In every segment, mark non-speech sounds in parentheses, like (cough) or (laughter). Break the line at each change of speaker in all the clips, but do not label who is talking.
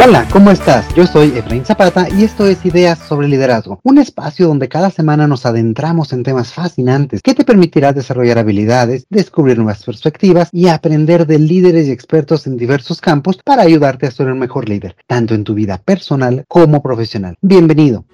Hola, ¿cómo estás? Yo soy Efraín Zapata y esto es Ideas sobre Liderazgo, un espacio donde cada semana nos adentramos en temas fascinantes que te permitirá desarrollar habilidades, descubrir nuevas perspectivas y aprender de líderes y expertos en diversos campos para ayudarte a ser un mejor líder, tanto en tu vida personal como profesional. Bienvenido.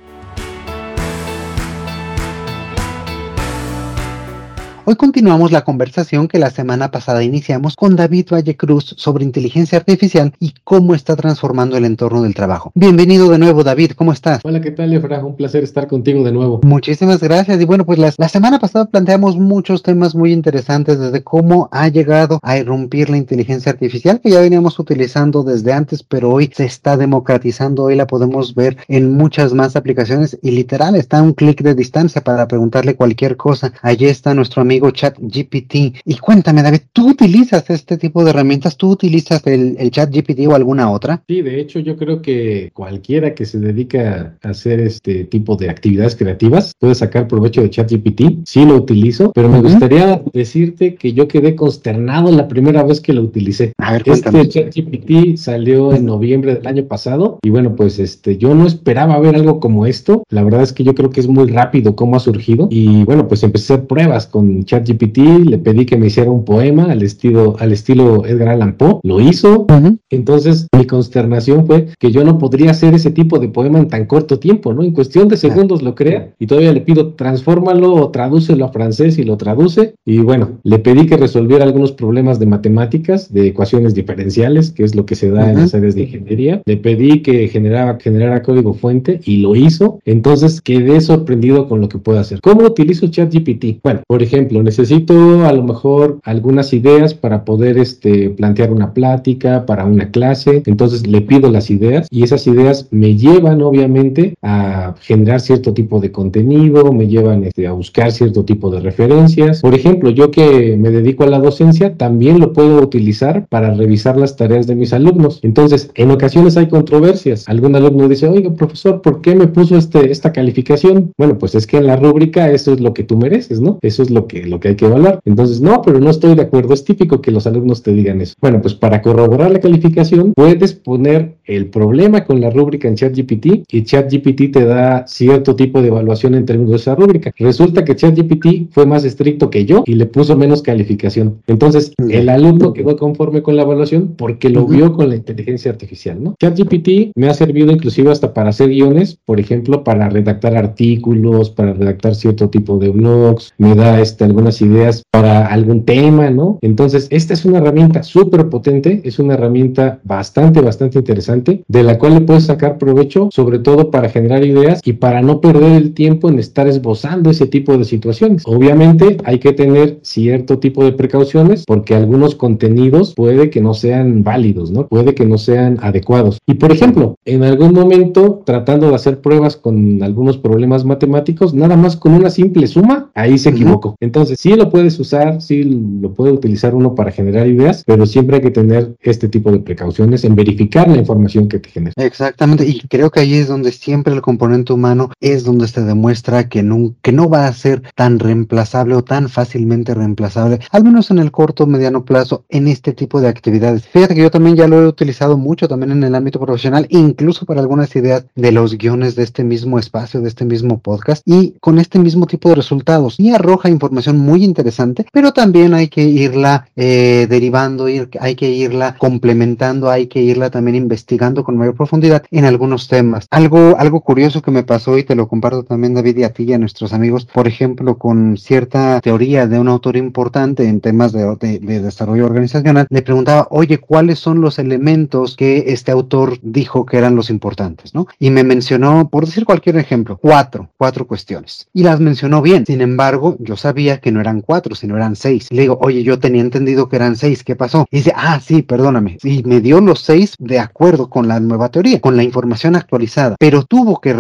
Hoy continuamos la conversación que la semana pasada iniciamos con David Valle Cruz sobre inteligencia artificial y cómo está transformando el entorno del trabajo. Bienvenido de nuevo, David, ¿cómo estás?
Hola, ¿qué tal, Efra? Un placer estar contigo de nuevo.
Muchísimas gracias. Y bueno, pues la, la semana pasada planteamos muchos temas muy interesantes, desde cómo ha llegado a irrumpir la inteligencia artificial, que ya veníamos utilizando desde antes, pero hoy se está democratizando, hoy la podemos ver en muchas más aplicaciones y literal está a un clic de distancia para preguntarle cualquier cosa. Allí está nuestro amigo chat GPT. Y cuéntame, David, ¿tú utilizas este tipo de herramientas? ¿Tú utilizas el, el chat GPT o alguna otra?
Sí, de hecho yo creo que cualquiera que se dedica a hacer este tipo de actividades creativas puede sacar provecho de chat GPT. Sí lo utilizo, pero me gustaría decirte que yo quedé consternado la primera vez que lo utilicé.
A ver,
este chat GPT salió en noviembre del año pasado y bueno, pues este yo no esperaba ver algo como esto. La verdad es que yo creo que es muy rápido cómo ha surgido y bueno, pues empecé pruebas con ChatGPT, le pedí que me hiciera un poema al estilo, al estilo Edgar Allan Poe, lo hizo. Entonces, mi consternación fue que yo no podría hacer ese tipo de poema en tan corto tiempo, ¿no? En cuestión de segundos lo crea y todavía le pido transfórmalo o tradúcelo a francés y lo traduce. Y bueno, le pedí que resolviera algunos problemas de matemáticas, de ecuaciones diferenciales, que es lo que se da en las áreas de ingeniería. Le pedí que generara, generara código fuente y lo hizo. Entonces, quedé sorprendido con lo que puede hacer. ¿Cómo utilizo ChatGPT? Bueno, por ejemplo, necesito a lo mejor algunas ideas para poder este, plantear una plática, para una clase. Entonces le pido las ideas y esas ideas me llevan obviamente a generar cierto tipo de contenido, me llevan este, a buscar cierto tipo de referencias. Por ejemplo, yo que me dedico a la docencia, también lo puedo utilizar para revisar las tareas de mis alumnos. Entonces, en ocasiones hay controversias. Algún alumno dice, oiga, profesor, ¿por qué me puso este, esta calificación? Bueno, pues es que en la rúbrica eso es lo que tú mereces, ¿no? Eso es lo que lo que hay que evaluar. Entonces, no, pero no estoy de acuerdo. Es típico que los alumnos te digan eso. Bueno, pues para corroborar la calificación, puedes poner el problema con la rúbrica en ChatGPT y ChatGPT te da cierto tipo de evaluación en términos de esa rúbrica. Resulta que ChatGPT fue más estricto que yo y le puso menos calificación. Entonces, el alumno quedó conforme con la evaluación porque lo vio con la inteligencia artificial, ¿no? ChatGPT me ha servido inclusive hasta para hacer guiones, por ejemplo, para redactar artículos, para redactar cierto tipo de blogs, me da este algunas ideas para algún tema, ¿no? Entonces, esta es una herramienta súper potente, es una herramienta bastante, bastante interesante, de la cual le puedes sacar provecho, sobre todo para generar ideas y para no perder el tiempo en estar esbozando ese tipo de situaciones. Obviamente, hay que tener cierto tipo de precauciones porque algunos contenidos puede que no sean válidos, ¿no? Puede que no sean adecuados. Y por ejemplo, en algún momento, tratando de hacer pruebas con algunos problemas matemáticos, nada más con una simple suma, ahí se equivocó. Entonces, entonces, sí lo puedes usar, sí lo puede utilizar uno para generar ideas, pero siempre hay que tener este tipo de precauciones en verificar la información que te genera.
Exactamente, y creo que ahí es donde siempre el componente humano es donde se demuestra que no, que no va a ser tan reemplazable o tan fácilmente reemplazable, al menos en el corto o mediano plazo, en este tipo de actividades. Fíjate que yo también ya lo he utilizado mucho también en el ámbito profesional, incluso para algunas ideas de los guiones de este mismo espacio, de este mismo podcast, y con este mismo tipo de resultados. Y arroja información muy interesante, pero también hay que irla eh, derivando, ir, hay que irla complementando, hay que irla también investigando con mayor profundidad en algunos temas. Algo, algo curioso que me pasó y te lo comparto también David y a ti y a nuestros amigos, por ejemplo, con cierta teoría de un autor importante en temas de, de desarrollo organizacional, le preguntaba, oye, ¿cuáles son los elementos que este autor dijo que eran los importantes? ¿no? Y me mencionó, por decir cualquier ejemplo, cuatro, cuatro cuestiones. Y las mencionó bien. Sin embargo, yo sabía que no eran cuatro, sino eran seis. le digo, oye, yo tenía entendido que eran seis, ¿qué pasó? Y dice, ah, sí, perdóname. Y me dio los seis de acuerdo con la nueva teoría, con la información actualizada, pero tuvo que,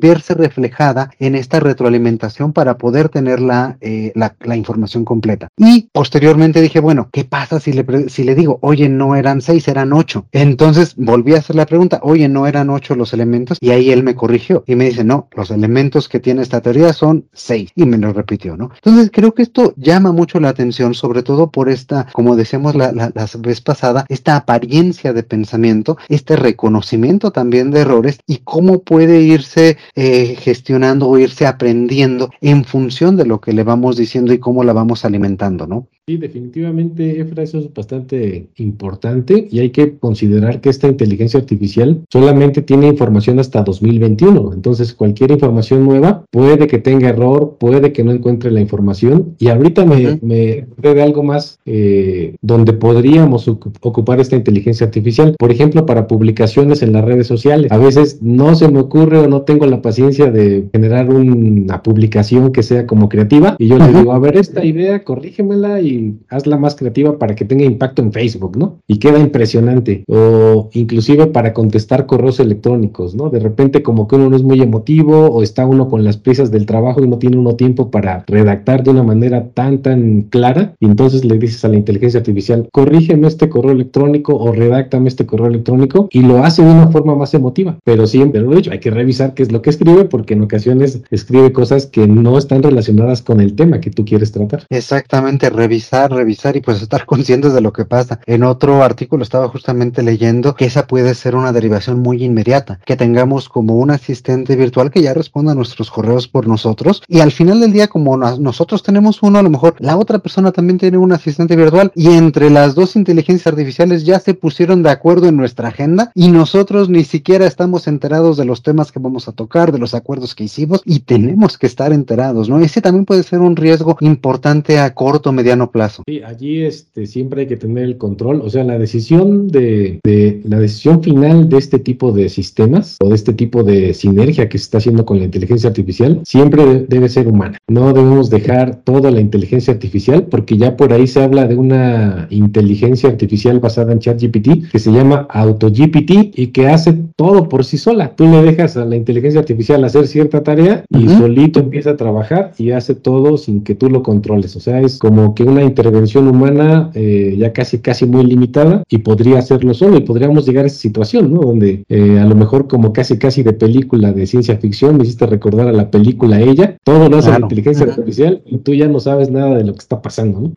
verse reflejada en esta retroalimentación para poder tener la, eh, información completa. Y posteriormente dije, bueno, ¿qué pasa si le digo, oye, no eran seis, eran ocho? Entonces volví a hacer la pregunta, oye, no eran ocho los elementos, y ahí él me corrigió y me dice, no, los elementos que tiene esta teoría son seis, y me lo repitió. ¿No? Entonces creo que esto llama mucho la atención, sobre todo por esta, como decíamos la, la, la vez pasada, esta apariencia de pensamiento, este reconocimiento también de errores y cómo puede irse eh, gestionando o irse aprendiendo en función de lo que le vamos diciendo y cómo la vamos alimentando, ¿no?
Sí, definitivamente, Efra, eso es bastante importante y hay que considerar que esta inteligencia artificial solamente tiene información hasta 2021. Entonces, cualquier información nueva puede que tenga error, puede que no encuentre la información. Y ahorita me, me de algo más eh, donde podríamos ocupar esta inteligencia artificial. Por ejemplo, para publicaciones en las redes sociales. A veces no se me ocurre o no tengo la paciencia de generar una publicación que sea como creativa y yo le digo, a ver, esta idea, corrígemela y hazla más creativa para que tenga impacto en Facebook, ¿no? Y queda impresionante. O inclusive para contestar correos electrónicos, ¿no? De repente como que uno no es muy emotivo o está uno con las prisas del trabajo y no tiene uno tiempo para redactar de una manera tan, tan clara. Y entonces le dices a la inteligencia artificial, corrígeme este correo electrónico o redáctame este correo electrónico y lo hace de una forma más emotiva. Pero siempre lo he dicho, hay que revisar qué es lo que escribe porque en ocasiones escribe cosas que no están relacionadas con el tema que tú quieres tratar.
Exactamente, revisar revisar, y pues estar (laughs) conscientes de lo que pasa. En otro artículo estaba justamente leyendo que esa puede ser una derivación muy inmediata, que tengamos como un asistente virtual que ya responda a nuestros correos por nosotros y al final del día como nosotros tenemos uno, a lo mejor la otra persona también tiene un asistente virtual y entre las dos inteligencias artificiales ya se pusieron de acuerdo en nuestra agenda y nosotros ni siquiera estamos enterados de los temas que vamos a tocar, de los acuerdos que hicimos y tenemos que estar enterados, ¿no? Ese también puede ser un riesgo importante a corto, mediano plazo.
Sí, allí este, siempre hay que tener el control, o sea, la decisión de, la decisión final de este tipo de sistemas o de este tipo de sinergia que se está haciendo con la inteligencia artificial siempre debe ser humana. No debemos dejar toda la inteligencia artificial porque ya por ahí se habla de una inteligencia artificial basada en ChatGPT que se llama AutoGPT y que hace todo por sí sola. Tú le dejas a la inteligencia artificial hacer cierta tarea y solito empieza a trabajar y hace todo sin que tú lo controles. O sea, es como que una intervención humana eh, ya casi casi muy limitada y podría hacerlo solo y podríamos llegar a esa situación, ¿no? Donde eh, a lo mejor como casi casi de película de ciencia ficción me hiciste recordar a la película Ella, todo lo hace la inteligencia artificial y tú ya no sabes nada de lo que está pasando, ¿no?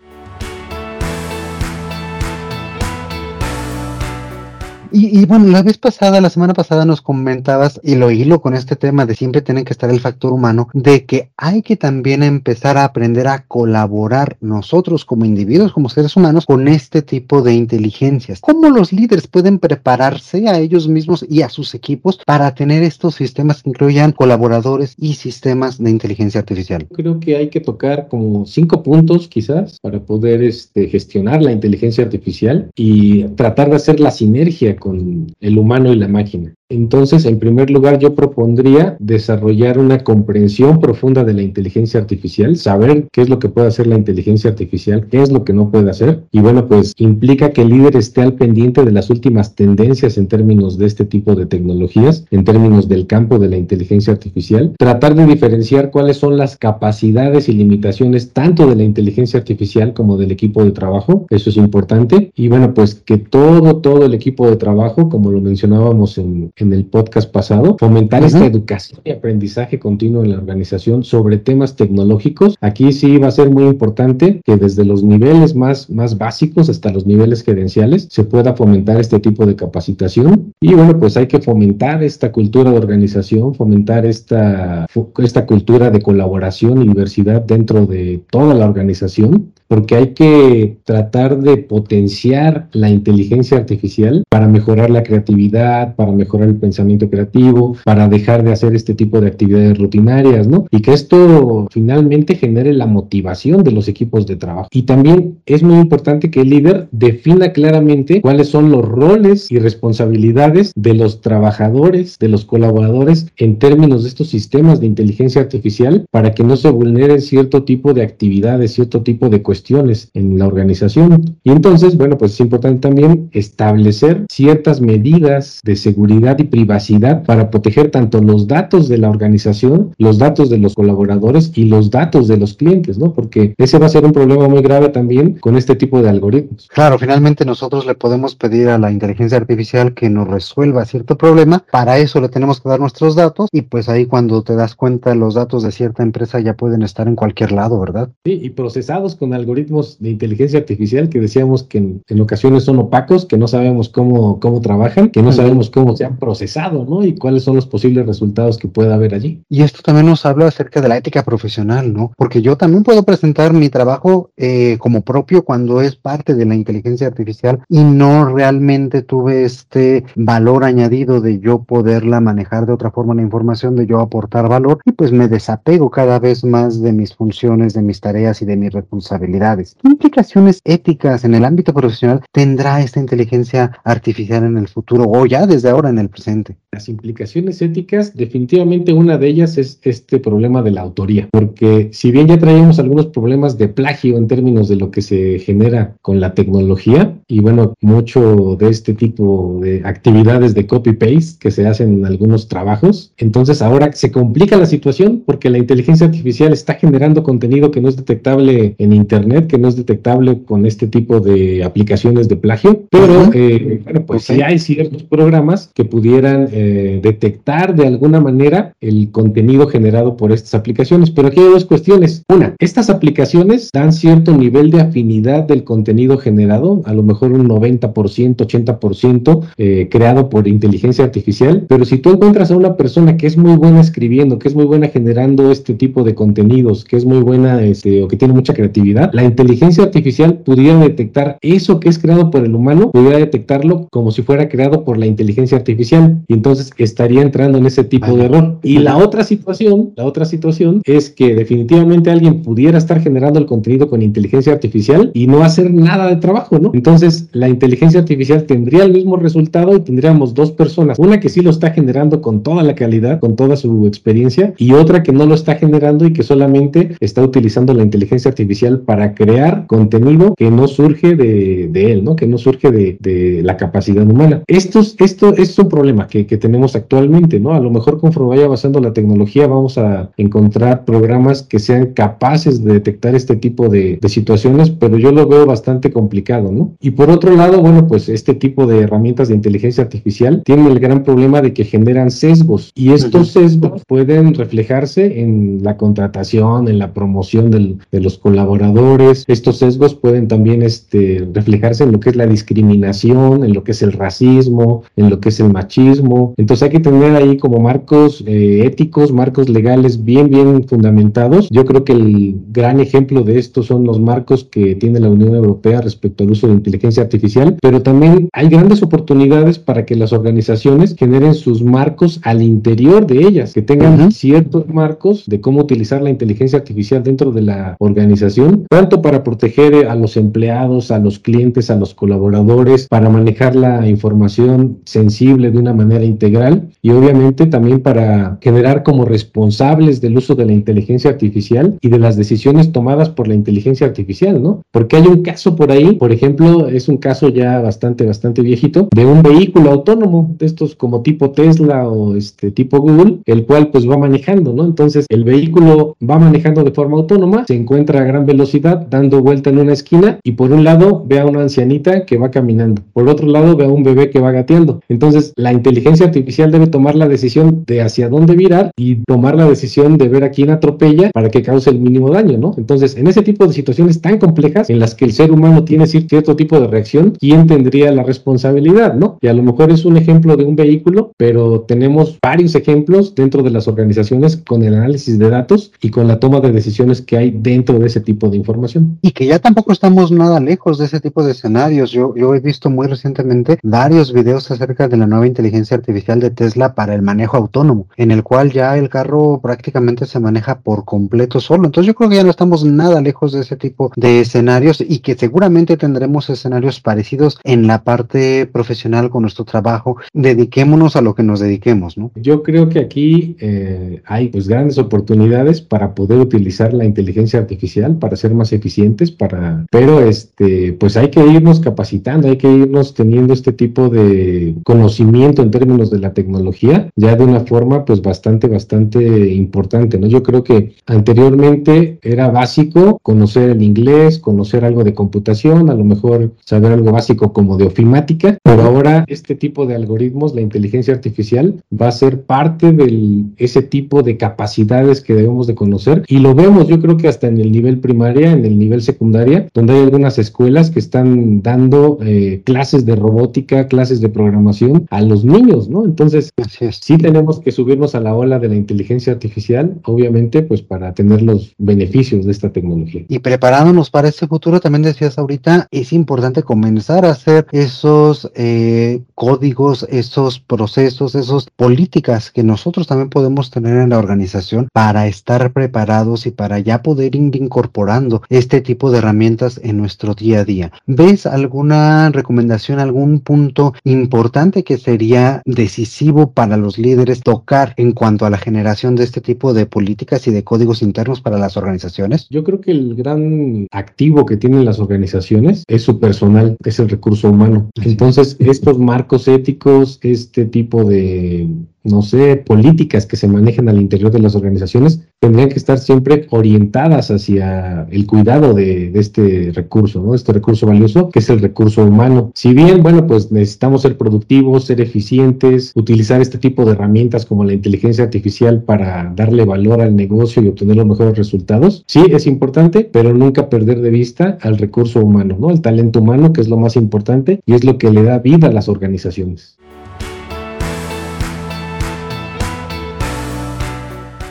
Y, bueno, la vez pasada, la semana pasada nos comentabas, y lo hilo con este tema de siempre tiene que estar el factor humano, de que hay que también empezar a aprender a colaborar nosotros como individuos, como seres humanos, con este tipo de inteligencias. ¿Cómo los líderes pueden prepararse a ellos mismos y a sus equipos para tener estos sistemas que incluyan colaboradores y sistemas de inteligencia artificial?
Creo que hay que tocar como cinco puntos quizás para poder este, gestionar la inteligencia artificial y tratar de hacer la sinergia con el humano y la máquina. Entonces, en primer lugar, yo propondría desarrollar una comprensión profunda de la inteligencia artificial, saber qué es lo que puede hacer la inteligencia artificial, qué es lo que no puede hacer. Y bueno, pues implica que el líder esté al pendiente de las últimas tendencias en términos de este tipo de tecnologías, en términos del campo de la inteligencia artificial, tratar de diferenciar cuáles son las capacidades y limitaciones tanto de la inteligencia artificial como del equipo de trabajo. Eso es importante. Y bueno, pues que todo, todo el equipo de trabajo, como lo mencionábamos en el podcast pasado, fomentar esta educación y aprendizaje continuo en la organización sobre temas tecnológicos. Aquí sí va a ser muy importante que desde los niveles más, más básicos hasta los niveles gerenciales se pueda fomentar este tipo de capacitación. Y bueno, pues hay que fomentar esta cultura de organización, fomentar esta, esta cultura de colaboración y diversidad dentro de toda la organización porque hay que tratar de potenciar la inteligencia artificial para mejorar la creatividad, para mejorar el pensamiento creativo, para dejar de hacer este tipo de actividades rutinarias, ¿no? Y que esto finalmente genere la motivación de los equipos de trabajo. Y también es muy importante que el líder defina claramente cuáles son los roles y responsabilidades de los trabajadores, de los colaboradores en términos de estos sistemas de inteligencia artificial para que no se vulneren cierto tipo de actividades, cierto tipo de cuestiones cuestiones en la organización. Y entonces, bueno, pues es importante también establecer ciertas medidas de seguridad y privacidad para proteger tanto los datos de la organización, los datos de los colaboradores y los datos de los clientes, ¿no? Porque ese va a ser un problema muy grave también con este tipo de algoritmos.
Claro, finalmente nosotros le podemos pedir a la inteligencia artificial que nos resuelva cierto problema, para eso le tenemos que dar nuestros datos y pues ahí cuando te das cuenta los datos de cierta empresa ya pueden estar en cualquier lado, ¿verdad?
Sí, y procesados con algoritmos de inteligencia artificial que decíamos que en, ocasiones son opacos, que no sabemos cómo, cómo trabajan, que no sabemos cómo se han procesado, ¿no? Y cuáles son los posibles resultados que pueda haber allí.
Y esto también nos habla acerca de la ética profesional, ¿no? Porque yo también puedo presentar mi trabajo eh, como propio cuando es parte de la inteligencia artificial y no realmente tuve este valor añadido de yo poderla manejar de otra forma la información, de yo aportar valor y pues me desapego cada vez más de mis funciones, de mis tareas y de mis ¿Qué implicaciones éticas en el ámbito profesional tendrá esta inteligencia artificial en el futuro o ya desde ahora en el presente?
Las implicaciones éticas, definitivamente una de ellas es este problema de la autoría, porque si bien ya traíamos algunos problemas de plagio en términos de lo que se genera con la tecnología, y bueno, mucho de este tipo de actividades de copy-paste que se hacen en algunos trabajos, entonces ahora se complica la situación porque la inteligencia artificial está generando contenido que no es detectable en Internet, que no es detectable con este tipo de aplicaciones de plagio, pero eh, bueno, pues sí hay ciertos programas que pudieran eh, detectar de alguna manera el contenido generado por estas aplicaciones. Pero aquí hay dos cuestiones. Una, estas aplicaciones dan cierto nivel de afinidad del contenido generado, a lo mejor un 90%, 80% eh, creado por inteligencia artificial, pero si tú encuentras a una persona que es muy buena escribiendo, que es muy buena generando este tipo de contenidos, que es muy buena este, o que tiene mucha creatividad, la inteligencia artificial pudiera detectar eso que es creado por el humano, pudiera detectarlo como si fuera creado por la inteligencia artificial y entonces estaría entrando en ese tipo de error. Y la otra situación, la otra situación es que definitivamente alguien pudiera estar generando el contenido con inteligencia artificial y no hacer nada de trabajo, ¿no? Entonces la inteligencia artificial tendría el mismo resultado y tendríamos dos personas, una que sí lo está generando con toda la calidad, con toda su experiencia y otra que no lo está generando y que solamente está utilizando la inteligencia artificial para crear contenido que no surge de, él, ¿no? Que no surge de, la capacidad humana. Esto, esto, es un problema que, tenemos actualmente, ¿no? A lo mejor conforme vaya avanzando la tecnología vamos a encontrar programas que sean capaces de detectar este tipo de, de situaciones, pero yo lo veo bastante complicado, ¿no? Y por otro lado, bueno, pues este tipo de herramientas de inteligencia artificial tienen el gran problema de que generan sesgos y estos sesgos pueden reflejarse en la contratación, en la promoción de los colaboradores. Estos sesgos pueden también este, reflejarse en lo que es la discriminación, en lo que es el racismo, en lo que es el machismo. Entonces hay que tener ahí como marcos eh, éticos, marcos legales bien, bien fundamentados. Yo creo que el gran ejemplo de esto son los marcos que tiene la Unión Europea respecto al uso de inteligencia artificial, pero también hay grandes oportunidades para que las organizaciones generen sus marcos al interior de ellas, que tengan ciertos marcos de cómo utilizar la inteligencia artificial dentro de la organización, tanto para proteger a los empleados, a los clientes, a los colaboradores, para manejar la información sensible de una manera integral y obviamente también para generar como responsables del uso de la inteligencia artificial y de las decisiones tomadas por la inteligencia artificial, ¿no? Porque hay un caso por ahí, por ejemplo, es un caso ya bastante, bastante viejito, de un vehículo autónomo, de estos como tipo Tesla o este tipo Google, el cual pues va manejando, ¿no? Entonces el vehículo va manejando de forma autónoma, se encuentra a gran velocidad dando vuelta en una esquina y por un lado ve a una ancianita que va caminando, por otro lado ve a un bebé que va gateando. Entonces la inteligencia artificial debe tomar la decisión de hacia dónde virar y tomar la decisión de ver a quién atropella para que cause el mínimo daño, ¿no? Entonces en ese tipo de situaciones tan complejas en las que el ser humano tiene cierto tipo de reacción, ¿quién tendría la responsabilidad, no? Y a lo mejor es un ejemplo de un vehículo, pero tenemos varios ejemplos dentro de las organizaciones con el análisis de datos y con la toma de decisiones que hay dentro de ese tipo de información.
Y que ya tampoco estamos nada lejos de ese tipo de escenarios. Yo, yo he visto muy recientemente varios videos acerca de la nueva inteligencia artificial artificial de Tesla para el manejo autónomo, en el cual ya el carro prácticamente se maneja por completo solo. Entonces yo creo que ya no estamos nada lejos de ese tipo de escenarios y que seguramente tendremos escenarios parecidos en la parte profesional con nuestro trabajo. Dediquémonos a lo que nos dediquemos, ¿no?
Yo creo que aquí eh, hay pues grandes oportunidades para poder utilizar la inteligencia artificial para ser más eficientes, para, pero este, pues hay que irnos capacitando, hay que irnos teniendo este tipo de conocimiento en términos de la tecnología, ya de una forma pues bastante, bastante importante, ¿no? Yo creo que anteriormente era básico conocer el inglés, conocer algo de computación, a lo mejor saber algo básico como de ofimática, pero ahora este tipo de algoritmos, la inteligencia artificial, va a ser parte de ese tipo de capacidades que debemos de conocer y lo vemos yo creo que hasta en el nivel primaria, en el nivel secundaria, donde hay algunas escuelas que están dando eh, clases de robótica, clases de programación a los niños, ¿no? Entonces, sí tenemos que subirnos a la ola de la inteligencia artificial, obviamente, pues para tener los beneficios de esta tecnología.
Y preparándonos para este futuro, también decías ahorita, es importante comenzar a hacer esos eh, códigos, esos procesos, esas políticas que nosotros también podemos tener en la organización para estar preparados y para ya poder ir incorporando este tipo de herramientas en nuestro día a día. ¿Ves alguna recomendación, algún punto importante que sería decisivo para los líderes tocar en cuanto a la generación de este tipo de políticas y de códigos internos para las organizaciones?
Yo creo que el gran activo que tienen las organizaciones es su personal, es el recurso humano. Entonces, estos marcos éticos, este tipo de no sé, políticas que se manejen al interior de las organizaciones tendrían que estar siempre orientadas hacia el cuidado de, este recurso, ¿no? Este recurso valioso que es el recurso humano. Si bien, bueno, pues necesitamos ser productivos, ser eficientes, utilizar este tipo de herramientas como la inteligencia artificial para darle valor al negocio y obtener los mejores resultados, sí es importante, pero nunca perder de vista al recurso humano, ¿no? El talento humano, que es lo más importante y es lo que le da vida a las organizaciones.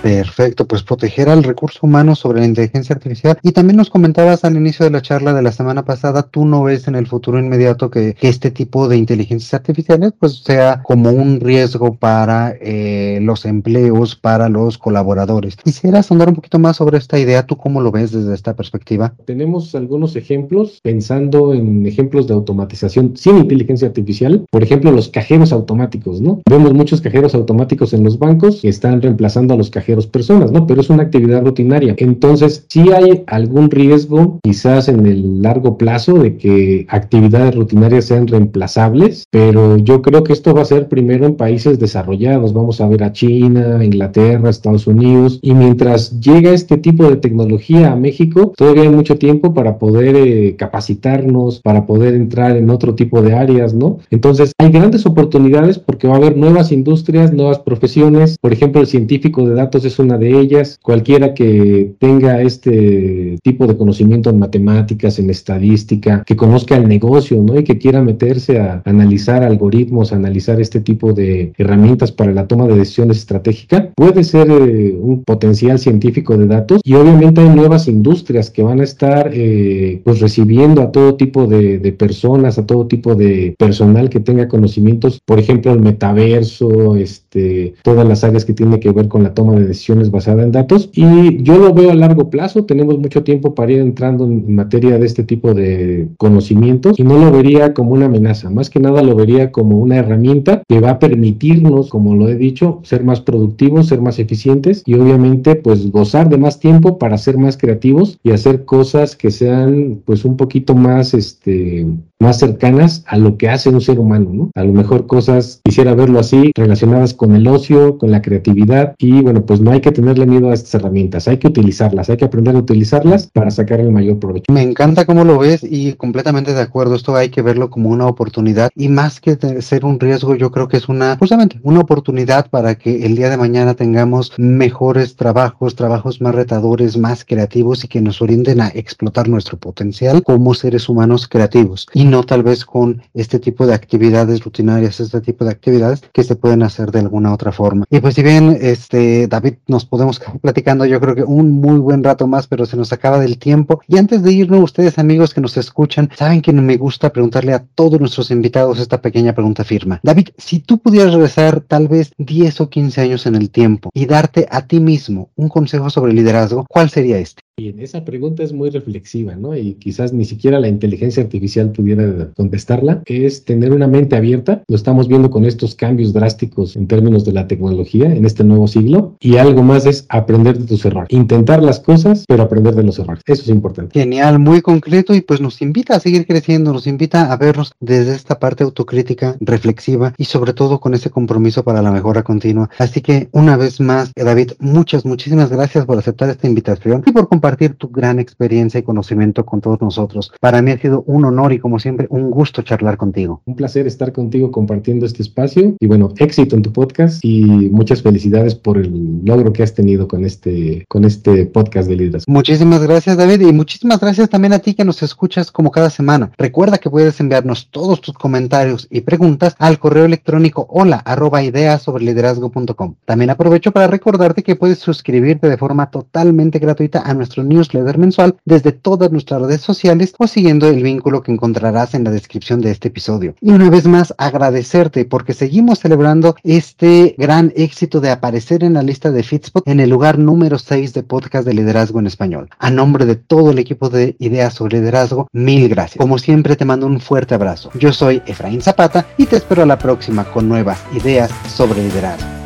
Perfecto, pues proteger al recurso humano sobre la inteligencia artificial. Y también nos comentabas al inicio de la charla de la semana pasada, tú no ves en el futuro inmediato que, este tipo de inteligencias artificiales pues sea como un riesgo para eh, los empleos, para los colaboradores. Quisieras andar un poquito más sobre esta idea, ¿tú cómo lo ves desde esta perspectiva?
Tenemos algunos ejemplos, pensando en ejemplos de automatización sin inteligencia artificial, por ejemplo los cajeros automáticos, ¿no? Vemos muchos cajeros automáticos en los bancos que están reemplazando a los cajeros personas, ¿no? Pero es una actividad rutinaria. Entonces, si hay algún riesgo, quizás en el largo plazo, de que actividades rutinarias sean reemplazables, pero yo creo que esto va a ser primero en países desarrollados. Vamos a ver a China, Inglaterra, Estados Unidos, y mientras llega este tipo de tecnología a México, todavía hay mucho tiempo para poder eh, capacitarnos, para poder entrar en otro tipo de áreas, ¿no? Entonces, hay grandes oportunidades porque va a haber nuevas industrias, nuevas profesiones. Por ejemplo, el científico de datos es una de ellas. Cualquiera que tenga este tipo de conocimiento en matemáticas, en estadística, que conozca el negocio, ¿no? Y que quiera meterse a analizar algoritmos, a analizar este tipo de herramientas para la toma de decisiones estratégicas, puede ser eh, un potencial científico de datos y obviamente hay nuevas industrias que van a estar eh, pues recibiendo a todo tipo de, personas, a todo tipo de personal que tenga conocimientos, por ejemplo, el metaverso, este, todas las áreas que tienen que ver con la toma de decisiones basadas en datos y yo lo veo a largo plazo, tenemos mucho tiempo para ir entrando en materia de este tipo de conocimientos y no lo vería como una amenaza, más que nada lo vería como una herramienta que va a permitirnos, como lo he dicho, ser más productivos, ser más eficientes y obviamente pues gozar de más tiempo para ser más creativos y hacer cosas que sean pues un poquito más este más cercanas a lo que hace un ser humano, ¿no? A lo mejor cosas, quisiera verlo así, relacionadas con el ocio, con la creatividad y bueno, pues no hay que tenerle miedo a estas herramientas, hay que utilizarlas, hay que aprender a utilizarlas para sacar el mayor provecho.
Me encanta cómo lo ves y completamente de acuerdo, esto hay que verlo como una oportunidad y más que ser un riesgo, yo creo que es una, justamente, una oportunidad para que el día de mañana tengamos mejores trabajos, trabajos más retadores, más creativos y que nos orienten a explotar nuestro potencial como seres humanos creativos y no tal vez con este tipo de actividades rutinarias, este tipo de actividades que se pueden hacer de alguna otra forma. Y pues si bien este David nos podemos platicando yo creo que un muy buen rato más, pero se nos acaba del tiempo. Y antes de irnos, ustedes amigos que nos escuchan, saben que me gusta preguntarle a todos nuestros invitados esta pequeña pregunta firma. David, si tú pudieras regresar tal vez 10 o 15 años en el tiempo y darte a ti mismo un consejo sobre liderazgo, ¿cuál sería este?
Bien, esa pregunta es muy reflexiva, ¿no? Y quizás ni siquiera la inteligencia artificial pudiera contestarla. Es tener una mente abierta. Lo estamos viendo con estos cambios drásticos en términos de la tecnología en este nuevo siglo. Y algo más es aprender de tus errores. Intentar las cosas, pero aprender de los errores. Eso es importante.
Genial, muy concreto y pues nos invita a seguir creciendo, nos invita a vernos desde esta parte autocrítica, reflexiva y sobre todo con ese compromiso para la mejora continua. Así que una vez más, David, muchas, muchísimas gracias por aceptar esta invitación y por compartir compartir tu gran experiencia y conocimiento con todos nosotros. Para mí ha sido un honor y como siempre un gusto charlar contigo.
Un placer estar contigo compartiendo este espacio y bueno, éxito en tu podcast y muchas felicidades por el logro que has tenido con este, con este podcast de liderazgo.
Muchísimas gracias David y muchísimas gracias también a ti que nos escuchas como cada semana. Recuerda que puedes enviarnos todos tus comentarios y preguntas al correo electrónico hola arroba ideas sobre liderazgo.com. También aprovecho para recordarte que puedes suscribirte de forma totalmente gratuita a nuestro newsletter mensual desde todas nuestras redes sociales o siguiendo el vínculo que encontrarás en la descripción de este episodio. Y una vez más agradecerte porque seguimos celebrando este gran éxito de aparecer en la lista de Fitspot en el lugar número 6 de podcast de liderazgo en español. A nombre de todo el equipo de Ideas sobre Liderazgo, mil gracias. Como siempre te mando un fuerte abrazo. Yo soy Efraín Zapata y te espero a la próxima con nuevas ideas sobre liderazgo.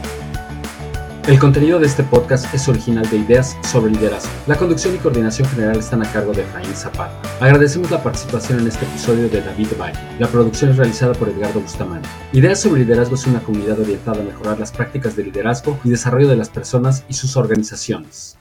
El contenido de este podcast es original de Ideas sobre Liderazgo. La conducción y coordinación general están a cargo de Jaime Zapata. Agradecemos la participación en este episodio de David Bay. La producción es realizada por Edgardo Bustamante. Ideas sobre Liderazgo es una comunidad orientada a mejorar las prácticas de liderazgo y desarrollo de las personas y sus organizaciones.